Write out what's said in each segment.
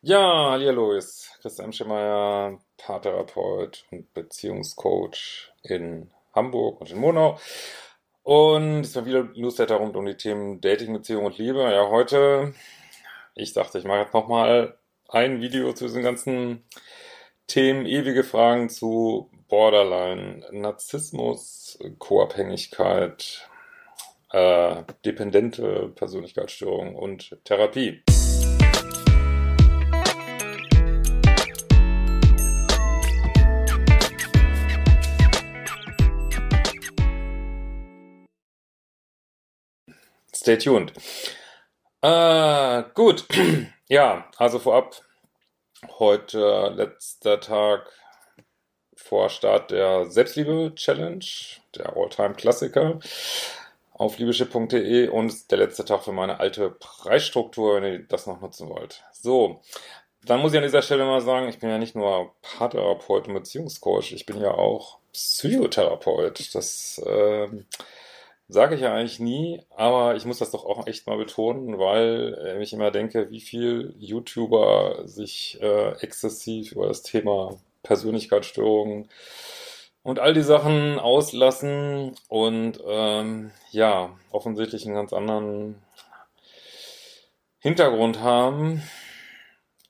Ja, hallo, ist Christian Schemeier, Paartherapeut und Beziehungscoach in Hamburg und in Monau. Und es war wieder Newsletter rund um die Themen Dating, Beziehung und Liebe. Ja, heute, ich dachte, ich mache jetzt nochmal ein Video zu diesen ganzen Themen, ewige Fragen zu Borderline, Narzissmus, Co-Abhängigkeit, äh, dependente Persönlichkeitsstörung und Therapie. Stay tuned. Äh, gut. ja, also vorab, heute letzter Tag vor Start der Selbstliebe-Challenge, der Alltime-Klassiker auf liebeschip.de und der letzte Tag für meine alte Preisstruktur, wenn ihr das noch nutzen wollt. So, dann muss ich an dieser Stelle mal sagen, ich bin ja nicht nur Paartherapeut und Beziehungscoach, ich bin ja auch Psychotherapeut. Das ähm, Sage ich ja eigentlich nie, aber ich muss das doch auch echt mal betonen, weil ich immer denke, wie viel YouTuber sich äh, exzessiv über das Thema Persönlichkeitsstörungen und all die Sachen auslassen und ähm, ja, offensichtlich einen ganz anderen Hintergrund haben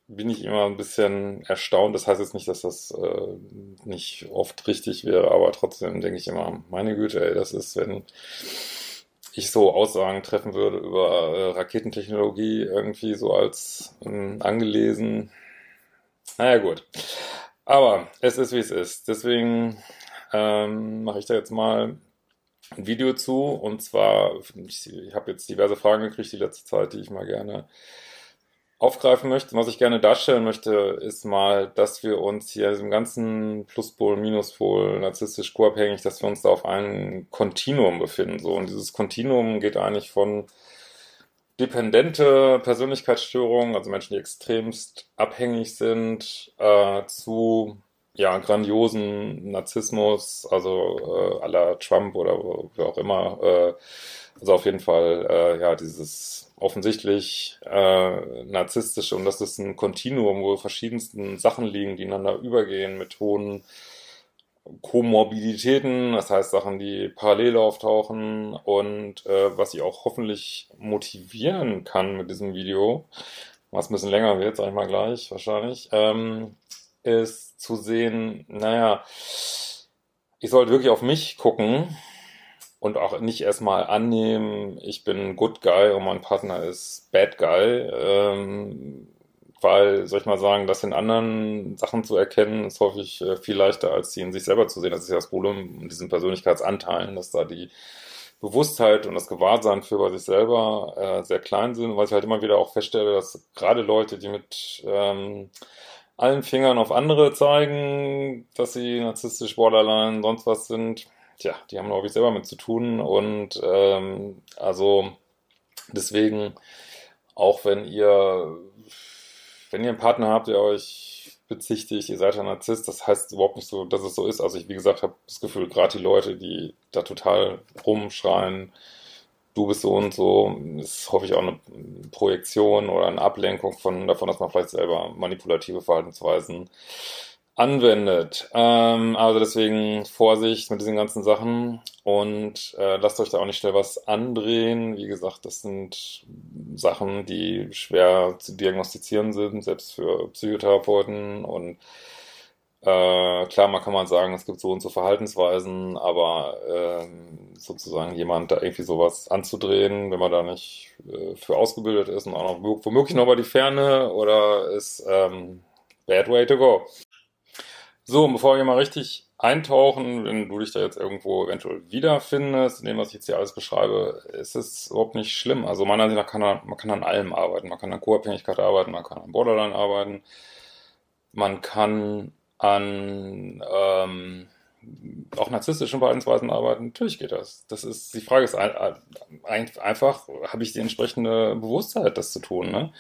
bin ich immer ein bisschen erstaunt. Das heißt jetzt nicht, dass das äh, nicht oft richtig wäre, aber trotzdem denke ich immer, meine Güte, ey, das ist, wenn ich so Aussagen treffen würde über äh, Raketentechnologie irgendwie so als ähm, angelesen. Naja, gut. Aber es ist, wie es ist. Deswegen ähm, mache ich da jetzt mal ein Video zu. Und zwar, ich, ich habe jetzt diverse Fragen gekriegt die letzte Zeit, die ich mal gerne aufgreifen möchte, was ich gerne darstellen möchte, ist mal, dass wir uns hier diesem ganzen Pluspol, Minuspol, narzisstisch co-abhängig, dass wir uns da auf einem Kontinuum befinden. So, und dieses Kontinuum geht eigentlich von dependente Persönlichkeitsstörungen, also Menschen, die extremst abhängig sind, äh, zu ja, grandiosen Narzissmus, also äh, aller Trump oder wie auch immer. Äh, also auf jeden Fall, äh, ja, dieses offensichtlich äh, narzisstische und das ist ein Kontinuum, wo verschiedensten Sachen liegen, die ineinander übergehen mit hohen Komorbiditäten, das heißt Sachen, die parallel auftauchen und äh, was ich auch hoffentlich motivieren kann mit diesem Video, was ein bisschen länger wird, sag ich mal gleich wahrscheinlich, ähm, ist zu sehen, naja, ich sollte wirklich auf mich gucken und auch nicht erstmal annehmen, ich bin Good Guy und mein Partner ist Bad Guy, ähm, weil, soll ich mal sagen, das in anderen Sachen zu erkennen, ist häufig äh, viel leichter, als sie in sich selber zu sehen. Das ist ja das Problem in diesen Persönlichkeitsanteilen, dass da die Bewusstheit und das Gewahrsein für bei sich selber äh, sehr klein sind, weil ich halt immer wieder auch feststelle, dass gerade Leute, die mit ähm, allen Fingern auf andere zeigen, dass sie narzisstisch, borderline, sonst was sind, tja, die haben, glaube ich, selber mit zu tun. Und ähm, also deswegen, auch wenn ihr, wenn ihr einen Partner habt, der euch bezichtigt, ihr seid ein Narzisst, das heißt überhaupt nicht so, dass es so ist. Also ich, wie gesagt, habe das Gefühl, gerade die Leute, die da total rumschreien, du bist so und so, ist hoffe ich auch eine Projektion oder eine Ablenkung von davon, dass man vielleicht selber manipulative Verhaltensweisen anwendet. Ähm, also deswegen Vorsicht mit diesen ganzen Sachen und äh, lasst euch da auch nicht schnell was andrehen. Wie gesagt, das sind Sachen, die schwer zu diagnostizieren sind, selbst für Psychotherapeuten und äh, klar, man kann mal sagen, es gibt so und so Verhaltensweisen, aber äh, sozusagen jemand da irgendwie sowas anzudrehen, wenn man da nicht äh, für ausgebildet ist und auch noch womöglich noch mal die Ferne oder ist ähm, bad way to go. So, und bevor wir mal richtig eintauchen, wenn du dich da jetzt irgendwo eventuell wiederfindest, in dem, was ich jetzt hier alles beschreibe, ist es überhaupt nicht schlimm. Also meiner Ansicht nach kann man, man kann an allem arbeiten. Man kann an Co-Abhängigkeit arbeiten, man kann an Borderline arbeiten, man kann an ähm, auch narzisstischen Verhaltensweisen arbeiten. Natürlich geht das. Das ist die Frage ist einfach, habe ich die entsprechende Bewusstheit, das zu tun. Ne?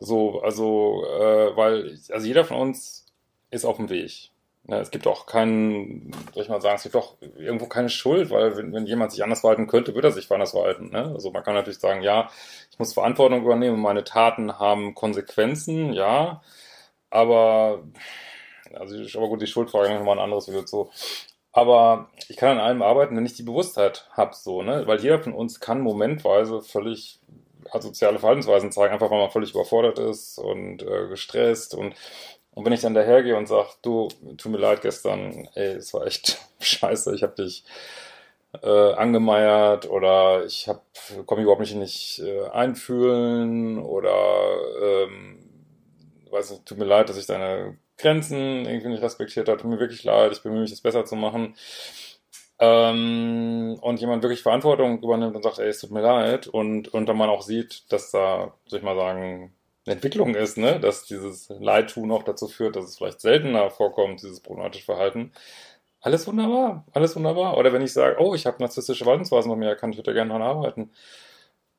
So, also, äh, weil also jeder von uns ist auf dem Weg. Ja, es gibt auch keinen, soll ich mal sagen, es gibt auch irgendwo keine Schuld, weil wenn, wenn jemand sich anders verhalten könnte, würde er sich anders verhalten. Ne? Also man kann natürlich sagen, ja, ich muss Verantwortung übernehmen, meine Taten haben Konsequenzen, ja, aber also aber gut, die Schuldfrage nochmal ein anderes Video zu. Aber ich kann an allem arbeiten, wenn ich die Bewusstheit habe, so, ne? Weil jeder von uns kann momentweise völlig asoziale Verhaltensweisen zeigen, einfach weil man völlig überfordert ist und äh, gestresst und und wenn ich dann dahergehe und sage, du, tut mir leid gestern, ey, es war echt scheiße, ich habe dich äh, angemeiert oder ich hab, komme überhaupt nicht, nicht äh, einfühlen oder ähm, weiß nicht, tut mir leid, dass ich deine Grenzen irgendwie nicht respektiert habe, tut mir wirklich leid, ich bemühe mich, es besser zu machen. Ähm, und jemand wirklich Verantwortung übernimmt und sagt, ey, es tut mir leid und, und dann man auch sieht, dass da, soll ich mal sagen, Entwicklung ist, ne? dass dieses Leidtun auch dazu führt, dass es vielleicht seltener vorkommt, dieses problematische Verhalten. Alles wunderbar, alles wunderbar. Oder wenn ich sage, oh, ich habe narzisstische Verhaltensweisen bei mir erkannt, ich würde gerne daran arbeiten.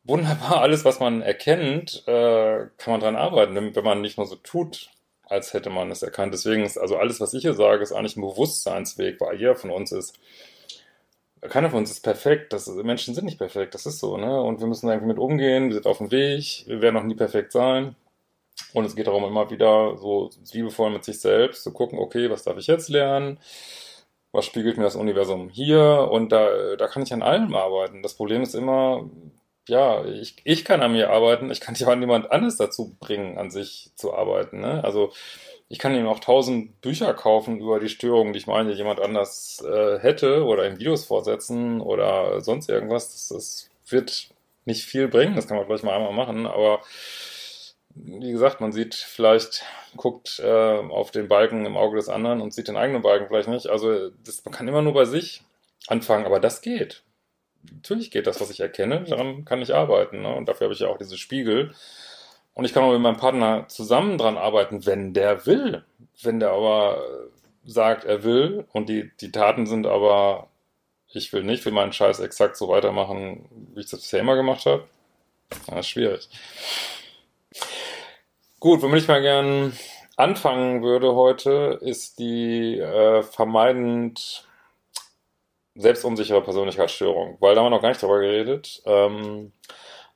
Wunderbar, alles, was man erkennt, äh, kann man daran arbeiten, wenn man nicht nur so tut, als hätte man es erkannt. Deswegen ist also alles, was ich hier sage, ist eigentlich ein Bewusstseinsweg, weil jeder von uns ist keiner von uns ist perfekt. Das, Menschen sind nicht perfekt, das ist so, ne? Und wir müssen irgendwie mit umgehen, wir sind auf dem Weg, wir werden noch nie perfekt sein. Und es geht darum, immer wieder so liebevoll mit sich selbst zu gucken, okay, was darf ich jetzt lernen? Was spiegelt mir das Universum hier? Und da, da kann ich an allem arbeiten. Das Problem ist immer, ja, ich, ich kann an mir arbeiten, ich kann ja niemand anderes dazu bringen, an sich zu arbeiten. Ne? Also ich kann ihm auch tausend Bücher kaufen über die Störungen, die ich meine, jemand anders äh, hätte oder in Videos vorsetzen oder sonst irgendwas. Das, das wird nicht viel bringen, das kann man vielleicht mal einmal machen, aber wie gesagt, man sieht vielleicht, guckt äh, auf den Balken im Auge des anderen und sieht den eigenen Balken vielleicht nicht. Also das, man kann immer nur bei sich anfangen, aber das geht. Natürlich geht das, was ich erkenne, daran kann ich arbeiten. Ne? Und dafür habe ich ja auch diese Spiegel. Und ich kann auch mit meinem Partner zusammen dran arbeiten, wenn der will. Wenn der aber sagt, er will und die, die Taten sind aber, ich will nicht, will meinen Scheiß exakt so weitermachen, wie ich das bisher immer gemacht habe, das ist schwierig. Gut, womit ich mal gern anfangen würde heute, ist die äh, vermeidend selbstunsichere Persönlichkeitsstörung, weil da haben wir noch gar nicht drüber geredet. Ähm,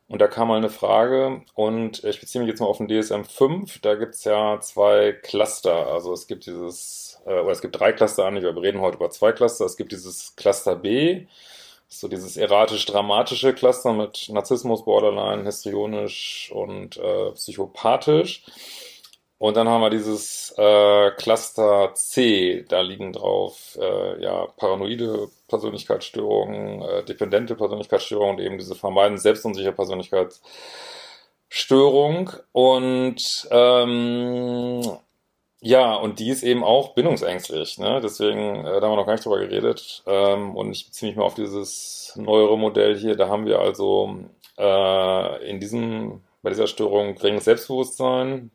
und da kam mal eine Frage und ich beziehe mich jetzt mal auf den DSM 5. Da gibt es ja zwei Cluster. Also es gibt dieses, äh, oder es gibt drei Cluster an. Wir reden heute über zwei Cluster. Es gibt dieses Cluster B, so dieses erratisch-dramatische Cluster mit Narzissmus, Borderline, histrionisch und äh, psychopathisch. Und dann haben wir dieses äh, Cluster C, da liegen drauf äh, ja paranoide Persönlichkeitsstörungen, äh, dependente Persönlichkeitsstörungen und eben diese vermeiden selbstunsichere Persönlichkeitsstörung. Und ähm, ja, und die ist eben auch bindungsängstlich. Ne? Deswegen, äh, da haben wir noch gar nicht drüber geredet. Ähm, und ich beziehe mich mal auf dieses neuere Modell hier. Da haben wir also äh, in diesem, bei dieser Störung geringes Selbstbewusstsein,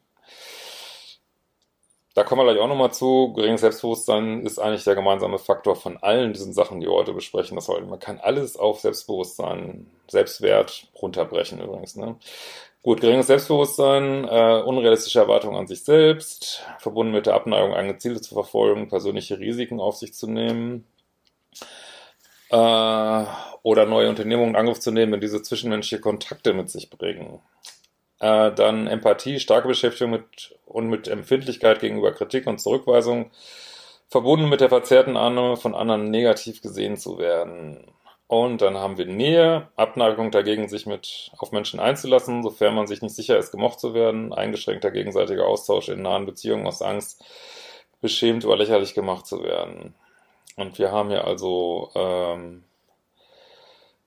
da kommen wir gleich auch nochmal zu. Geringes Selbstbewusstsein ist eigentlich der gemeinsame Faktor von allen diesen Sachen, die wir heute besprechen. Das heißt, man kann alles auf Selbstbewusstsein, Selbstwert runterbrechen übrigens. Ne? Gut, geringes Selbstbewusstsein, äh, unrealistische Erwartungen an sich selbst, verbunden mit der Abneigung, eigene Ziele zu verfolgen, persönliche Risiken auf sich zu nehmen äh, oder neue Unternehmungen in Angriff zu nehmen, wenn diese zwischenmenschliche Kontakte mit sich bringen. Äh, dann Empathie, starke Beschäftigung mit und mit Empfindlichkeit gegenüber Kritik und Zurückweisung, verbunden mit der verzerrten Annahme von anderen negativ gesehen zu werden. Und dann haben wir Nähe, Abneigung dagegen, sich mit auf Menschen einzulassen, sofern man sich nicht sicher ist, gemocht zu werden, eingeschränkter gegenseitiger Austausch in nahen Beziehungen aus Angst, beschämt oder lächerlich gemacht zu werden. Und wir haben hier also ähm,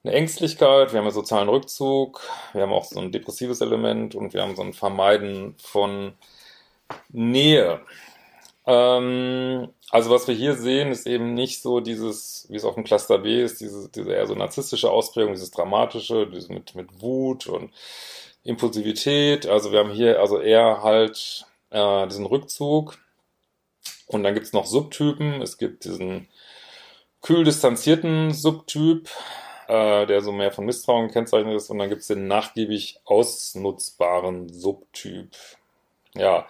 eine Ängstlichkeit, wir haben einen sozialen Rückzug, wir haben auch so ein depressives Element und wir haben so ein Vermeiden von Nähe. Ähm, also was wir hier sehen, ist eben nicht so dieses, wie es auf dem Cluster B ist, diese, diese eher so narzisstische Ausprägung, dieses dramatische, dieses mit, mit Wut und Impulsivität. Also wir haben hier also eher halt äh, diesen Rückzug. Und dann gibt es noch Subtypen. Es gibt diesen kühl distanzierten Subtyp, äh, der so mehr von Misstrauen gekennzeichnet ist. Und dann gibt es den nachgiebig ausnutzbaren Subtyp. Ja,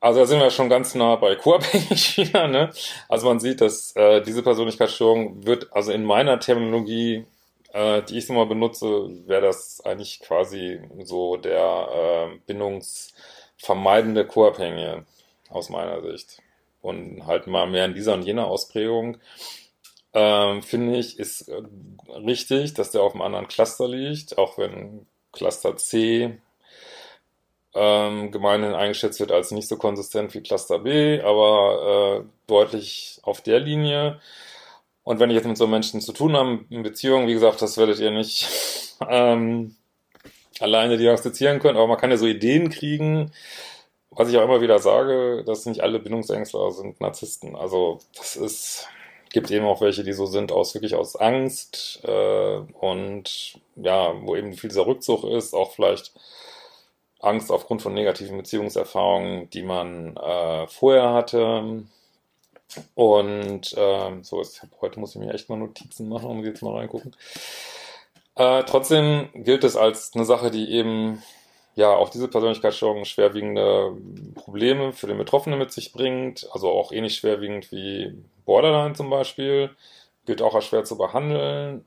also da sind wir schon ganz nah bei co-abhängig wieder. Ne? Also man sieht, dass äh, diese Persönlichkeitsstörung wird, also in meiner Terminologie, äh, die ich so mal benutze, wäre das eigentlich quasi so der äh, bindungsvermeidende Co-Abhängige aus meiner Sicht. Und halt mal mehr in dieser und jener Ausprägung, äh, finde ich, ist äh, richtig, dass der auf einem anderen Cluster liegt, auch wenn Cluster C ähm, gemeinhin eingeschätzt wird als nicht so konsistent wie Cluster B, aber äh, deutlich auf der Linie. Und wenn ich jetzt mit so Menschen zu tun habe, in Beziehungen, wie gesagt, das werdet ihr nicht ähm, alleine diagnostizieren können, aber man kann ja so Ideen kriegen, was ich auch immer wieder sage, dass nicht alle Bindungsängstler sind Narzissten. Also das ist, gibt eben auch welche, die so sind, aus wirklich aus Angst äh, und ja, wo eben viel dieser Rückzug ist, auch vielleicht Angst aufgrund von negativen Beziehungserfahrungen, die man äh, vorher hatte. Und äh, so, ist, heute muss ich mir echt mal Notizen machen, um jetzt mal reingucken. Äh, trotzdem gilt es als eine Sache, die eben ja auch diese Persönlichkeitsstörung schwerwiegende Probleme für den Betroffenen mit sich bringt, also auch ähnlich schwerwiegend wie Borderline zum Beispiel, gilt auch als schwer zu behandeln,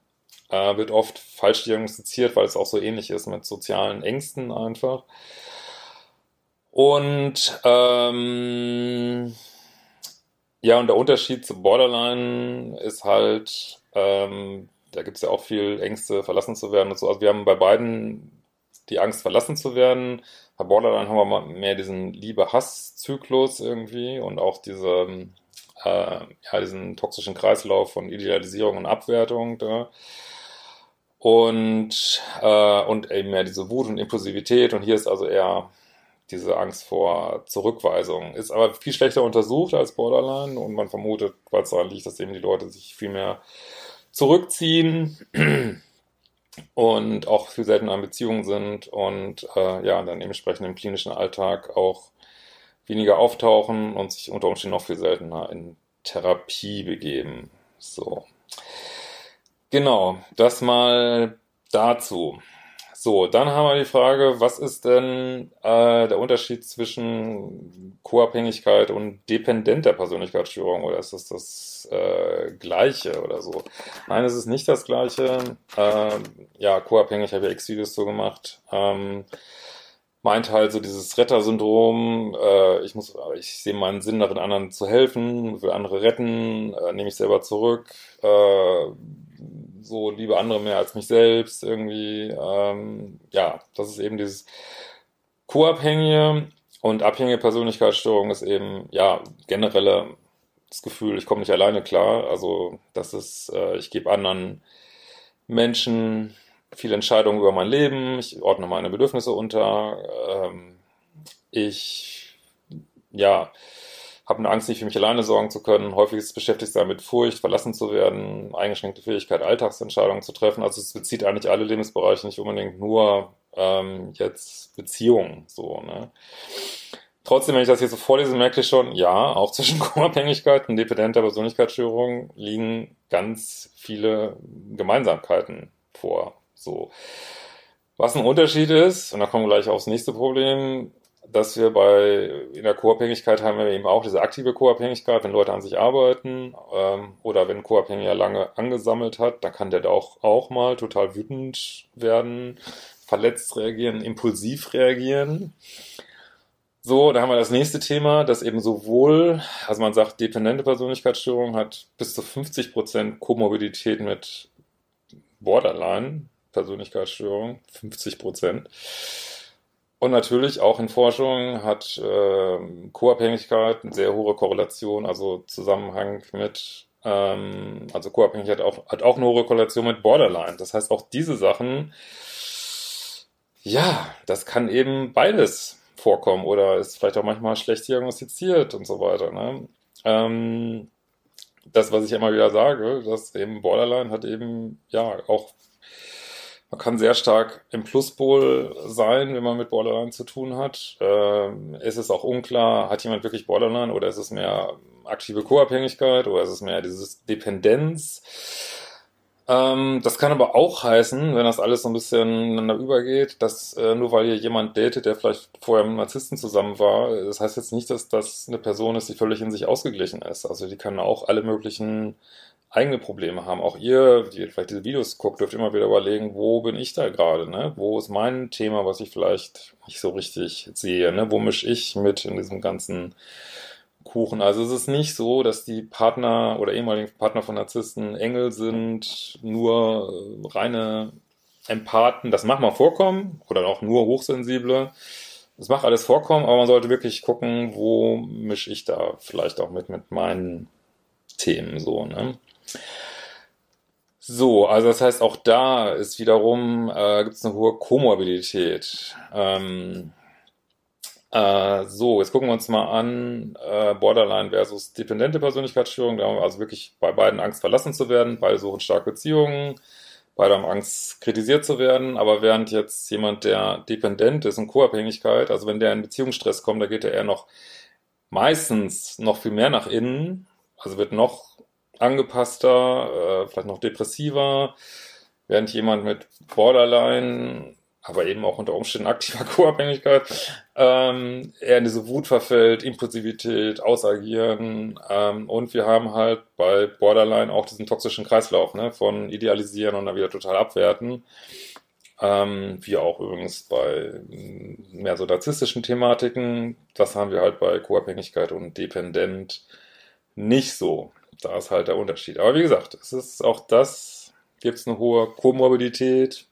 äh, wird oft falsch diagnostiziert, weil es auch so ähnlich ist mit sozialen Ängsten einfach. Und ähm, ja, und der Unterschied zu Borderline ist halt, ähm, da gibt es ja auch viel Ängste, verlassen zu werden und so. Also wir haben bei beiden die Angst, verlassen zu werden. Bei Borderline haben wir mehr diesen Liebe-Hass-Zyklus irgendwie und auch diese, äh, ja, diesen toxischen Kreislauf von Idealisierung und Abwertung da und, äh, und eben mehr diese Wut und Impulsivität und hier ist also eher diese Angst vor Zurückweisung. Ist aber viel schlechter untersucht als Borderline und man vermutet, weil es daran liegt, dass eben die Leute sich viel mehr zurückziehen und auch viel seltener in Beziehungen sind und äh, ja, dann dementsprechend im klinischen Alltag auch weniger auftauchen und sich unter Umständen noch viel seltener in Therapie begeben. So. Genau, das mal dazu. So, dann haben wir die Frage, was ist denn äh, der Unterschied zwischen Co-Abhängigkeit und dependenter Persönlichkeitsstörung oder ist das das äh, Gleiche oder so? Nein, es ist nicht das Gleiche. Äh, ja, Co-Abhängig habe ich X-Videos so gemacht. Ähm, meint halt so dieses Rettersyndrom, äh, ich muss, ich sehe meinen Sinn darin, anderen zu helfen, will andere retten, äh, nehme ich selber zurück, äh, so liebe andere mehr als mich selbst irgendwie. Ähm, ja, das ist eben dieses Co-Abhängige und abhängige Persönlichkeitsstörung ist eben, ja, generelle das Gefühl, ich komme nicht alleine klar. Also, das ist, äh, ich gebe anderen Menschen viele Entscheidungen über mein Leben, ich ordne meine Bedürfnisse unter, ähm, ich, ja, habe eine Angst, nicht für mich alleine sorgen zu können. Häufig ist es beschäftigt damit Furcht, verlassen zu werden, eingeschränkte Fähigkeit, Alltagsentscheidungen zu treffen. Also es bezieht eigentlich alle Lebensbereiche, nicht unbedingt nur ähm, jetzt Beziehungen. So, ne? Trotzdem, wenn ich das hier so vorlese, merke ich schon, ja, auch zwischen Co-Abhängigkeit und dependenter Persönlichkeitsstörung liegen ganz viele Gemeinsamkeiten vor. So. Was ein Unterschied ist, und da kommen wir gleich aufs nächste Problem, dass wir bei in der Co-Abhängigkeit haben wir eben auch diese aktive Co-Abhängigkeit, wenn Leute an sich arbeiten ähm, oder wenn ein Co-Abhängiger lange angesammelt hat, dann kann der da auch, auch mal total wütend werden, verletzt reagieren, impulsiv reagieren. So, da haben wir das nächste Thema, das eben sowohl, also man sagt, dependente Persönlichkeitsstörung hat bis zu 50% Komorbidität mit Borderline Persönlichkeitsstörung, 50%. Und natürlich auch in Forschung hat äh, Co-Abhängigkeit eine sehr hohe Korrelation, also Zusammenhang mit, ähm, also Co-Abhängigkeit auch, hat auch eine hohe Korrelation mit Borderline. Das heißt, auch diese Sachen, ja, das kann eben beides vorkommen oder ist vielleicht auch manchmal schlecht diagnostiziert und so weiter. Ne? Ähm, das, was ich immer wieder sage, dass eben Borderline hat eben ja auch man kann sehr stark im Pluspol sein, wenn man mit Borderline zu tun hat. Ähm, ist es auch unklar, hat jemand wirklich Borderline oder ist es mehr aktive Co-Abhängigkeit oder ist es mehr dieses Dependenz? Ähm, das kann aber auch heißen, wenn das alles so ein bisschen ineinander übergeht, dass äh, nur weil hier jemand datet, der vielleicht vorher mit Narzissten zusammen war, das heißt jetzt nicht, dass das eine Person ist, die völlig in sich ausgeglichen ist. Also die kann auch alle möglichen eigene Probleme haben. Auch ihr, die vielleicht diese Videos guckt, dürft immer wieder überlegen, wo bin ich da gerade, ne? Wo ist mein Thema, was ich vielleicht nicht so richtig sehe, ne? Wo mische ich mit in diesem ganzen Kuchen? Also es ist nicht so, dass die Partner oder ehemaligen Partner von Narzissten Engel sind, nur äh, reine Empathen. Das mag mal vorkommen oder auch nur Hochsensible. Das mag alles vorkommen, aber man sollte wirklich gucken, wo mische ich da vielleicht auch mit, mit meinen Themen so, ne? So, also das heißt, auch da ist wiederum, äh, gibt es eine hohe Komorbidität. Ähm, äh, so, jetzt gucken wir uns mal an, äh, Borderline versus dependente Persönlichkeitsstörung. Da haben wir also wirklich bei beiden Angst verlassen zu werden, beide suchen starke Beziehungen, beide haben Angst kritisiert zu werden, aber während jetzt jemand, der dependent ist und Co-Abhängigkeit, also wenn der in Beziehungsstress kommt, da geht er eher noch meistens noch viel mehr nach innen, also wird noch angepasster, äh, vielleicht noch depressiver, während jemand mit Borderline, aber eben auch unter Umständen aktiver Co-Abhängigkeit, ähm, eher in diese Wut verfällt, Impulsivität, Ausagieren ähm, und wir haben halt bei Borderline auch diesen toxischen Kreislauf ne, von idealisieren und dann wieder total abwerten. Ähm, wie auch übrigens bei mehr so narzisstischen Thematiken. Das haben wir halt bei Co-Abhängigkeit und Dependent nicht so. Da ist halt der Unterschied. Aber wie gesagt, es ist auch das, gibt es eine hohe Komorbidität.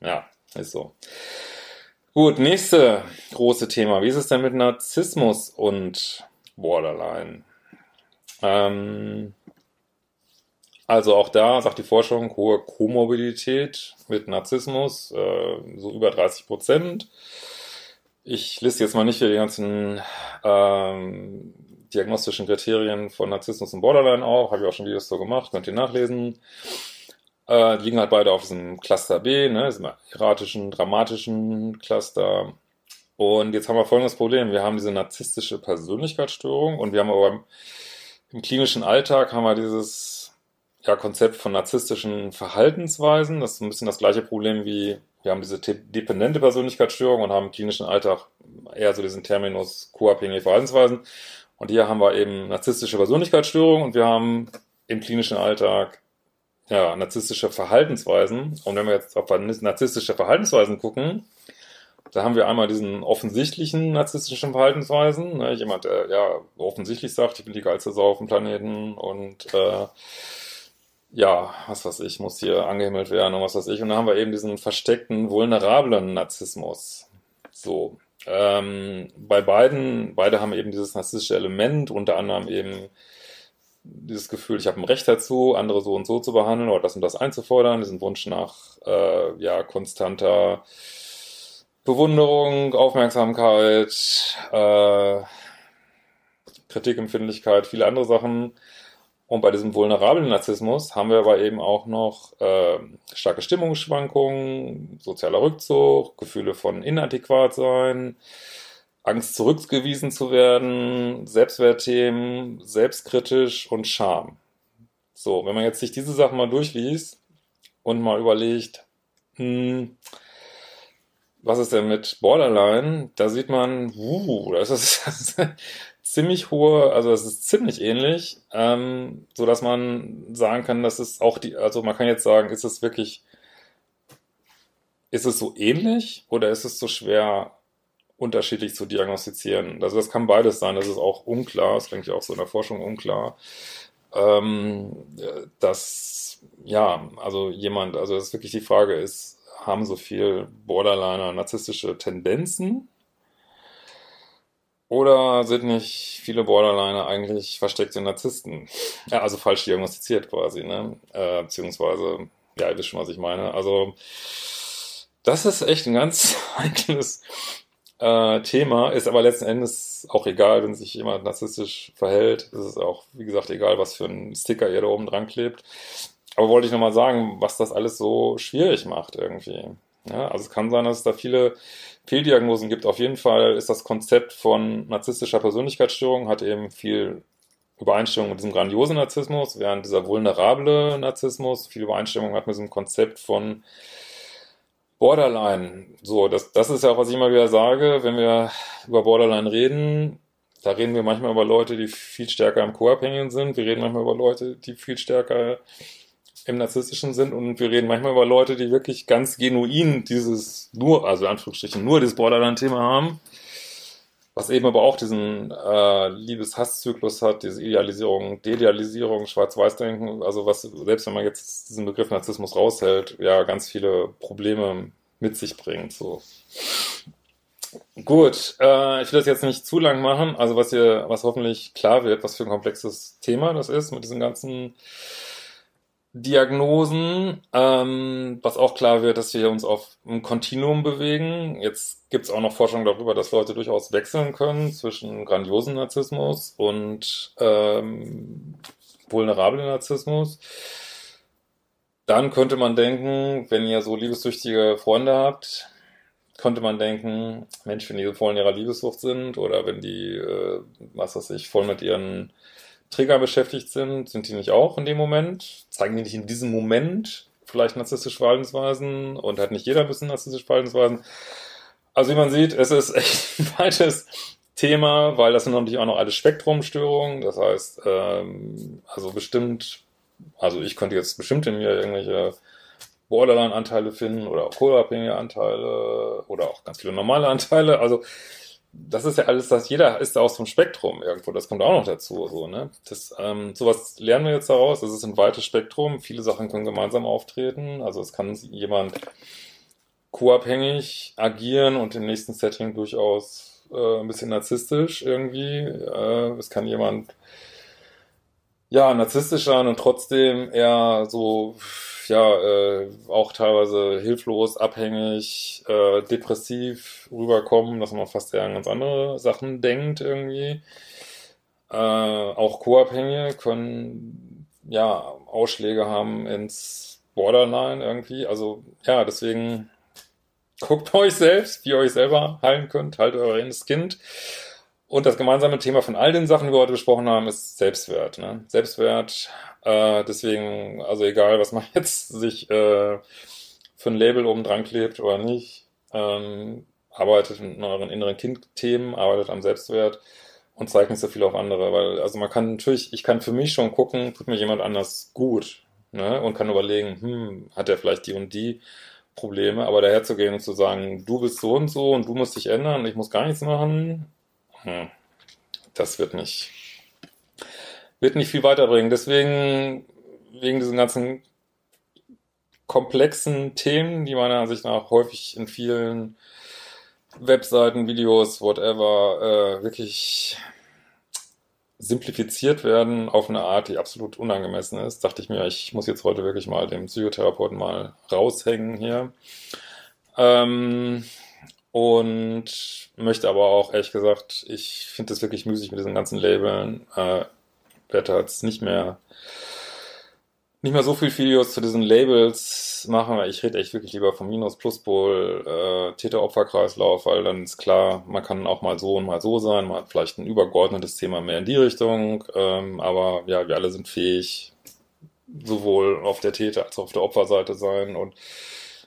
Ja, ist so. Gut, nächste große Thema. Wie ist es denn mit Narzissmus und Borderline? Ähm, also auch da sagt die Forschung hohe Komorbidität mit Narzissmus, äh, so über 30 Prozent. Ich liste jetzt mal nicht hier die ganzen ähm, diagnostischen Kriterien von Narzissmus und Borderline auch. Habe ich auch schon Videos so gemacht, könnt ihr nachlesen. Äh, liegen halt beide auf diesem Cluster B, ne, diesem erratischen, dramatischen Cluster. Und jetzt haben wir folgendes Problem. Wir haben diese narzisstische Persönlichkeitsstörung und wir haben aber im, im klinischen Alltag haben wir dieses ja, Konzept von narzisstischen Verhaltensweisen. Das ist ein bisschen das gleiche Problem wie wir haben diese dependente Persönlichkeitsstörung und haben im klinischen Alltag eher so diesen Terminus co-abhängige Verhaltensweisen. Und hier haben wir eben narzisstische Persönlichkeitsstörung und wir haben im klinischen Alltag ja, narzisstische Verhaltensweisen. Und wenn wir jetzt auf narzisstische Verhaltensweisen gucken, da haben wir einmal diesen offensichtlichen narzisstischen Verhaltensweisen. Ne, jemand, der ja offensichtlich sagt, ich bin die geilste Sau auf dem Planeten und äh, ja, was weiß ich, muss hier angehimmelt werden und was weiß ich. Und dann haben wir eben diesen versteckten, vulnerablen Narzissmus. So. Ähm, bei beiden, beide haben eben dieses narzisstische Element, unter anderem eben dieses Gefühl, ich habe ein Recht dazu, andere so und so zu behandeln oder das und das einzufordern, diesen Wunsch nach äh, ja, konstanter Bewunderung, Aufmerksamkeit, äh, Kritikempfindlichkeit, viele andere Sachen. Und bei diesem vulnerablen Narzissmus haben wir aber eben auch noch äh, starke Stimmungsschwankungen, sozialer Rückzug, Gefühle von inadäquat sein, Angst zurückgewiesen zu werden, Selbstwertthemen, selbstkritisch und Scham. So, wenn man jetzt sich diese Sachen mal durchliest und mal überlegt, hm, was ist denn mit Borderline? Da sieht man, uh, das ist, ziemlich hohe, also es ist ziemlich ähnlich, ähm, so dass man sagen kann, dass es auch die, also man kann jetzt sagen, ist es wirklich, ist es so ähnlich oder ist es so schwer unterschiedlich zu diagnostizieren? Also das kann beides sein, das ist auch unklar, das denke ich auch so in der Forschung unklar, ähm, dass, ja, also jemand, also das ist wirklich die Frage ist, haben so viel Borderliner narzisstische Tendenzen oder sind nicht viele Borderliner eigentlich versteckte Narzissten? Ja, also falsch diagnostiziert quasi, ne? Äh, beziehungsweise, ja, ihr wisst schon, was ich meine. Also, das ist echt ein ganz heikles äh, Thema, ist aber letzten Endes auch egal, wenn sich jemand narzisstisch verhält. Es ist auch, wie gesagt, egal, was für ein Sticker ihr da oben dran klebt. Aber wollte ich nochmal sagen, was das alles so schwierig macht irgendwie. Ja, also es kann sein, dass es da viele Fehldiagnosen gibt. Auf jeden Fall ist das Konzept von narzisstischer Persönlichkeitsstörung hat eben viel Übereinstimmung mit diesem grandiosen Narzissmus, während dieser vulnerable Narzissmus viel Übereinstimmung hat mit diesem Konzept von Borderline. So, das, das ist ja auch, was ich immer wieder sage, wenn wir über Borderline reden. Da reden wir manchmal über Leute, die viel stärker im Co-Abhängigen sind. Wir reden manchmal über Leute, die viel stärker im Narzisstischen sind. Und wir reden manchmal über Leute, die wirklich ganz genuin dieses nur, also in Anführungsstrichen, nur dieses Borderline-Thema haben was eben aber auch diesen äh, Liebes-Hass-Zyklus hat, diese Idealisierung, Deidealisierung, Schwarz-Weiß-Denken, also was, selbst wenn man jetzt diesen Begriff Narzissmus raushält, ja, ganz viele Probleme mit sich bringt, so. Gut, äh, ich will das jetzt nicht zu lang machen, also was hier, was hoffentlich klar wird, was für ein komplexes Thema das ist mit diesen ganzen Diagnosen, ähm, was auch klar wird, dass wir uns auf ein Kontinuum bewegen. Jetzt gibt es auch noch Forschung darüber, dass Leute durchaus wechseln können zwischen grandiosen Narzissmus und ähm, vulnerablen Narzissmus. Dann könnte man denken, wenn ihr so liebessüchtige Freunde habt, könnte man denken, Mensch, wenn die voll in ihrer Liebessucht sind oder wenn die, äh, was weiß ich, voll mit ihren Trigger beschäftigt sind, sind die nicht auch in dem Moment? Zeigen die nicht in diesem Moment vielleicht narzisstische Verhaltensweisen und hat nicht jeder ein bisschen narzisstische Verhaltensweisen? Also wie man sieht, es ist echt ein weites Thema, weil das sind natürlich auch noch alle Spektrumstörungen. Das heißt, ähm, also bestimmt, also ich könnte jetzt bestimmt in mir irgendwelche Borderline-Anteile finden oder auch kohlabhängige Anteile oder auch ganz viele normale Anteile. Also das ist ja alles, dass jeder ist aus dem Spektrum irgendwo. Das kommt auch noch dazu, so, ne? Das, ähm, sowas lernen wir jetzt daraus. Das ist ein weites Spektrum. Viele Sachen können gemeinsam auftreten. Also es kann jemand co-abhängig agieren und im nächsten Setting durchaus äh, ein bisschen narzisstisch irgendwie. Äh, es kann jemand ja narzisstisch sein und trotzdem eher so ja äh, auch teilweise hilflos, abhängig, äh, depressiv rüberkommen, dass man fast eher an ganz andere Sachen denkt irgendwie. Äh, auch Co-Abhängige können ja Ausschläge haben ins Borderline irgendwie. Also ja, deswegen guckt euch selbst, wie ihr euch selber heilen könnt, haltet euer inneres Kind. Und das gemeinsame Thema von all den Sachen, die wir heute besprochen haben, ist Selbstwert. Ne? Selbstwert äh, deswegen, also egal, was man jetzt sich äh, für ein Label oben dran klebt oder nicht, ähm, arbeitet mit euren inneren Kindthemen, arbeitet am Selbstwert und zeigt nicht so viel auf andere, weil, also man kann natürlich, ich kann für mich schon gucken, tut mir jemand anders gut, ne, und kann überlegen, hm, hat er vielleicht die und die Probleme, aber daher zu gehen und zu sagen, du bist so und so und du musst dich ändern und ich muss gar nichts machen, hm, das wird nicht, wird nicht viel weiterbringen. Deswegen, wegen diesen ganzen komplexen Themen, die meiner Ansicht nach häufig in vielen Webseiten, Videos, whatever, äh, wirklich simplifiziert werden auf eine Art, die absolut unangemessen ist, dachte ich mir, ich muss jetzt heute wirklich mal dem Psychotherapeuten mal raushängen hier. Ähm, und möchte aber auch, ehrlich gesagt, ich finde es wirklich müßig mit diesen ganzen Labeln. Äh, werde jetzt nicht mehr nicht mehr so viel Videos zu diesen Labels machen, weil ich rede echt wirklich lieber vom Minus, Pluspol, äh, Täter-Opfer-Kreislauf, weil dann ist klar, man kann auch mal so und mal so sein, man hat vielleicht ein übergeordnetes Thema mehr in die Richtung, ähm, aber ja, wir alle sind fähig, sowohl auf der Täter- als auch auf der Opferseite sein und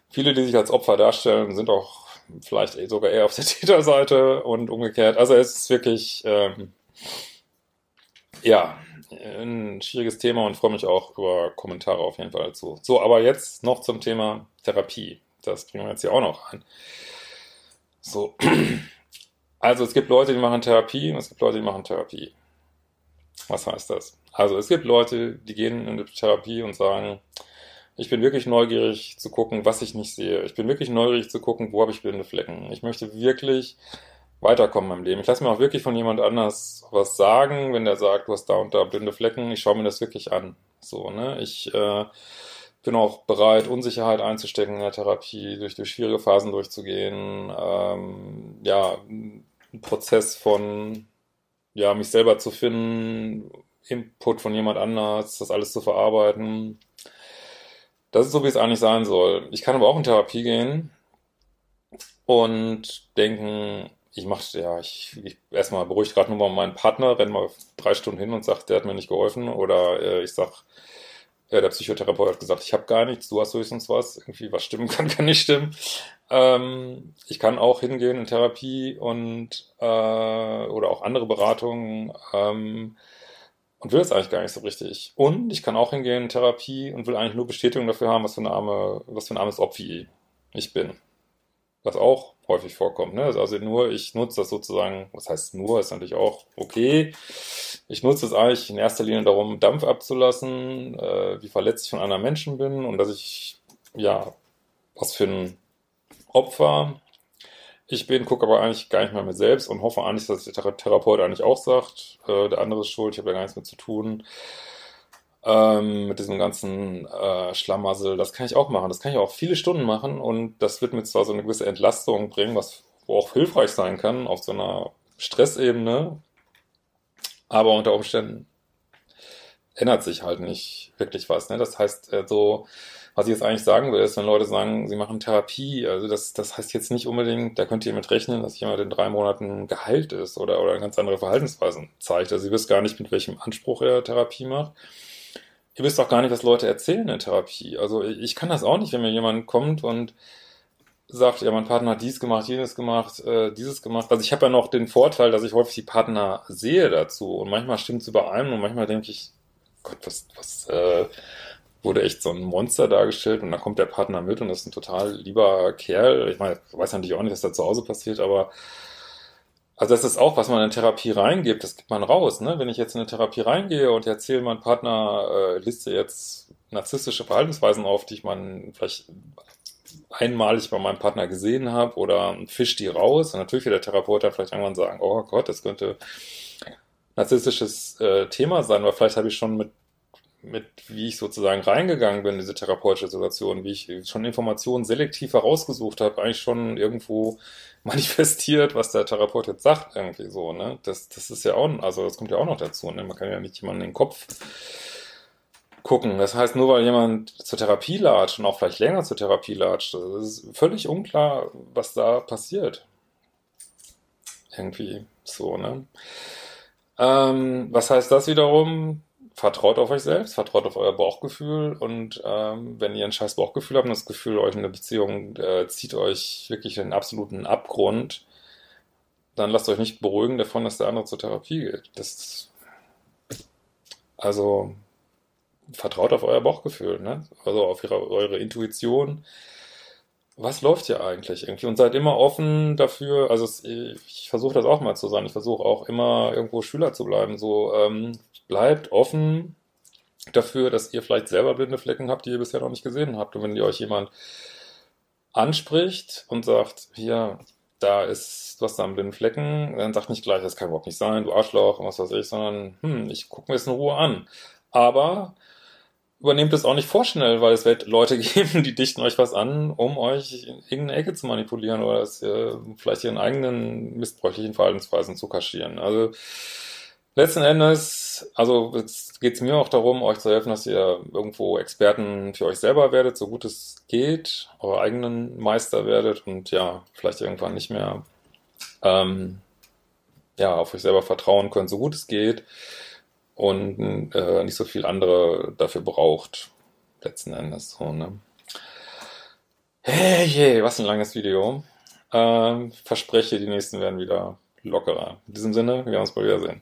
viele, die sich als Opfer darstellen, sind auch vielleicht sogar eher auf der Täterseite und umgekehrt. Also es ist wirklich, ähm, ja, ein schwieriges Thema und freue mich auch über Kommentare auf jeden Fall dazu. So, aber jetzt noch zum Thema Therapie. Das bringen wir jetzt hier auch noch an. So. Also es gibt Leute, die machen Therapie und es gibt Leute, die machen Therapie. Was heißt das? Also es gibt Leute, die gehen in die Therapie und sagen, ich bin wirklich neugierig zu gucken, was ich nicht sehe. Ich bin wirklich neugierig zu gucken, wo habe ich blinde Flecken. Ich möchte wirklich weiterkommen im Leben. Ich lasse mir auch wirklich von jemand anders was sagen, wenn der sagt, du hast da und da blinde Flecken. Ich schaue mir das wirklich an. So, ne? Ich äh, bin auch bereit, Unsicherheit einzustecken in der Therapie, durch, durch schwierige Phasen durchzugehen. Ähm, ja, ein Prozess von ja, mich selber zu finden, Input von jemand anders, das alles zu verarbeiten. Das ist so, wie es eigentlich sein soll. Ich kann aber auch in Therapie gehen und denken, ich mache, ja, ich, ich erstmal beruhigt gerade nur mal meinen Partner, renn mal drei Stunden hin und sagt, der hat mir nicht geholfen. Oder äh, ich sag, äh, der Psychotherapeut hat gesagt, ich habe gar nichts, du hast höchstens was. Irgendwie was stimmen kann, kann nicht stimmen. Ähm, ich kann auch hingehen in Therapie und äh, oder auch andere Beratungen. Ähm, und will es eigentlich gar nicht so richtig. Und ich kann auch hingehen in Therapie und will eigentlich nur Bestätigung dafür haben, was für, eine arme, was für ein armes Opfer ich bin. Was auch häufig vorkommt. Ne? Also nur, ich nutze das sozusagen, was heißt nur, ist natürlich auch okay. Ich nutze es eigentlich in erster Linie darum, Dampf abzulassen, äh, wie verletzt ich von anderen Menschen bin und dass ich, ja, was für ein Opfer ich bin, gucke aber eigentlich gar nicht mehr mit selbst und hoffe eigentlich, dass der Therapeut eigentlich auch sagt, äh, der andere ist schuld, ich habe da gar nichts mit zu tun. Ähm, mit diesem ganzen äh, Schlamassel, das kann ich auch machen. Das kann ich auch viele Stunden machen und das wird mir zwar so eine gewisse Entlastung bringen, was auch hilfreich sein kann auf so einer Stressebene, aber unter Umständen ändert sich halt nicht wirklich was. Ne? Das heißt, äh, so was ich jetzt eigentlich sagen will, ist, wenn Leute sagen, sie machen Therapie, also das, das heißt jetzt nicht unbedingt, da könnt ihr mit rechnen, dass jemand in drei Monaten geheilt ist oder, oder ganz andere Verhaltensweisen zeigt. Also ihr wisst gar nicht, mit welchem Anspruch er Therapie macht. Ihr wisst auch gar nicht, was Leute erzählen in Therapie. Also ich kann das auch nicht, wenn mir jemand kommt und sagt, ja, mein Partner hat dies gemacht, jenes gemacht, äh, dieses gemacht. Also ich habe ja noch den Vorteil, dass ich häufig die Partner sehe dazu und manchmal stimmt es überein und manchmal denke ich, Gott, was, was, äh, wurde echt so ein Monster dargestellt und dann kommt der Partner mit und das ist ein total lieber Kerl. Ich meine, weiß natürlich auch nicht, was da zu Hause passiert, aber also das ist auch, was man in Therapie reingibt, das gibt man raus. Ne? Wenn ich jetzt in eine Therapie reingehe und erzähle, mein Partner äh, liste jetzt narzisstische Verhaltensweisen auf, die ich man vielleicht einmalig bei meinem Partner gesehen habe oder fischt die raus. Und natürlich wird der Therapeut dann vielleicht irgendwann sagen, oh Gott, das könnte narzisstisches äh, Thema sein, weil vielleicht habe ich schon mit mit, wie ich sozusagen reingegangen bin in diese therapeutische Situation, wie ich schon Informationen selektiv herausgesucht habe, eigentlich schon irgendwo manifestiert, was der Therapeut jetzt sagt, irgendwie so, ne? Das, das ist ja auch, also das kommt ja auch noch dazu, ne? Man kann ja nicht jemanden in den Kopf gucken. Das heißt, nur weil jemand zur Therapie latscht und auch vielleicht länger zur Therapie latscht, ist völlig unklar, was da passiert. Irgendwie so, ne? Ähm, was heißt das wiederum? Vertraut auf euch selbst, vertraut auf euer Bauchgefühl und ähm, wenn ihr ein scheiß Bauchgefühl habt und das Gefühl, euch in eine Beziehung äh, zieht euch wirklich in den absoluten Abgrund, dann lasst euch nicht beruhigen davon, dass der andere zur Therapie geht. Das, also vertraut auf euer Bauchgefühl, ne? also auf ihre, eure Intuition. Was läuft hier eigentlich irgendwie? Und seid immer offen dafür. Also es, ich versuche das auch mal zu sein. Ich versuche auch immer irgendwo Schüler zu bleiben. So ähm, bleibt offen dafür, dass ihr vielleicht selber blinde Flecken habt, die ihr bisher noch nicht gesehen habt. Und wenn ihr euch jemand anspricht und sagt, hier, da ist, hast da einen blinden Flecken, dann sagt nicht gleich, das kann überhaupt nicht sein, du Arschloch und was weiß ich, sondern, hm, ich gucke mir das in Ruhe an. Aber übernehmt es auch nicht vorschnell, weil es wird Leute geben, die dichten euch was an, um euch in irgendeine Ecke zu manipulieren oder es, äh, vielleicht ihren eigenen missbräuchlichen Verhaltensweisen zu kaschieren. Also Letzten Endes, also geht es mir auch darum, euch zu helfen, dass ihr irgendwo Experten für euch selber werdet, so gut es geht, eure eigenen Meister werdet und ja, vielleicht irgendwann nicht mehr ähm, ja, auf euch selber vertrauen könnt, so gut es geht und äh, nicht so viel andere dafür braucht, letzten Endes. So, ne? Hey, hey, was ein langes Video. Ähm, verspreche, die nächsten werden wieder lockerer. In diesem Sinne, wir uns bald wiedersehen.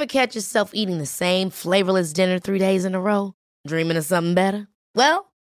Ever catch yourself eating the same flavorless dinner three days in a row? Dreaming of something better? Well,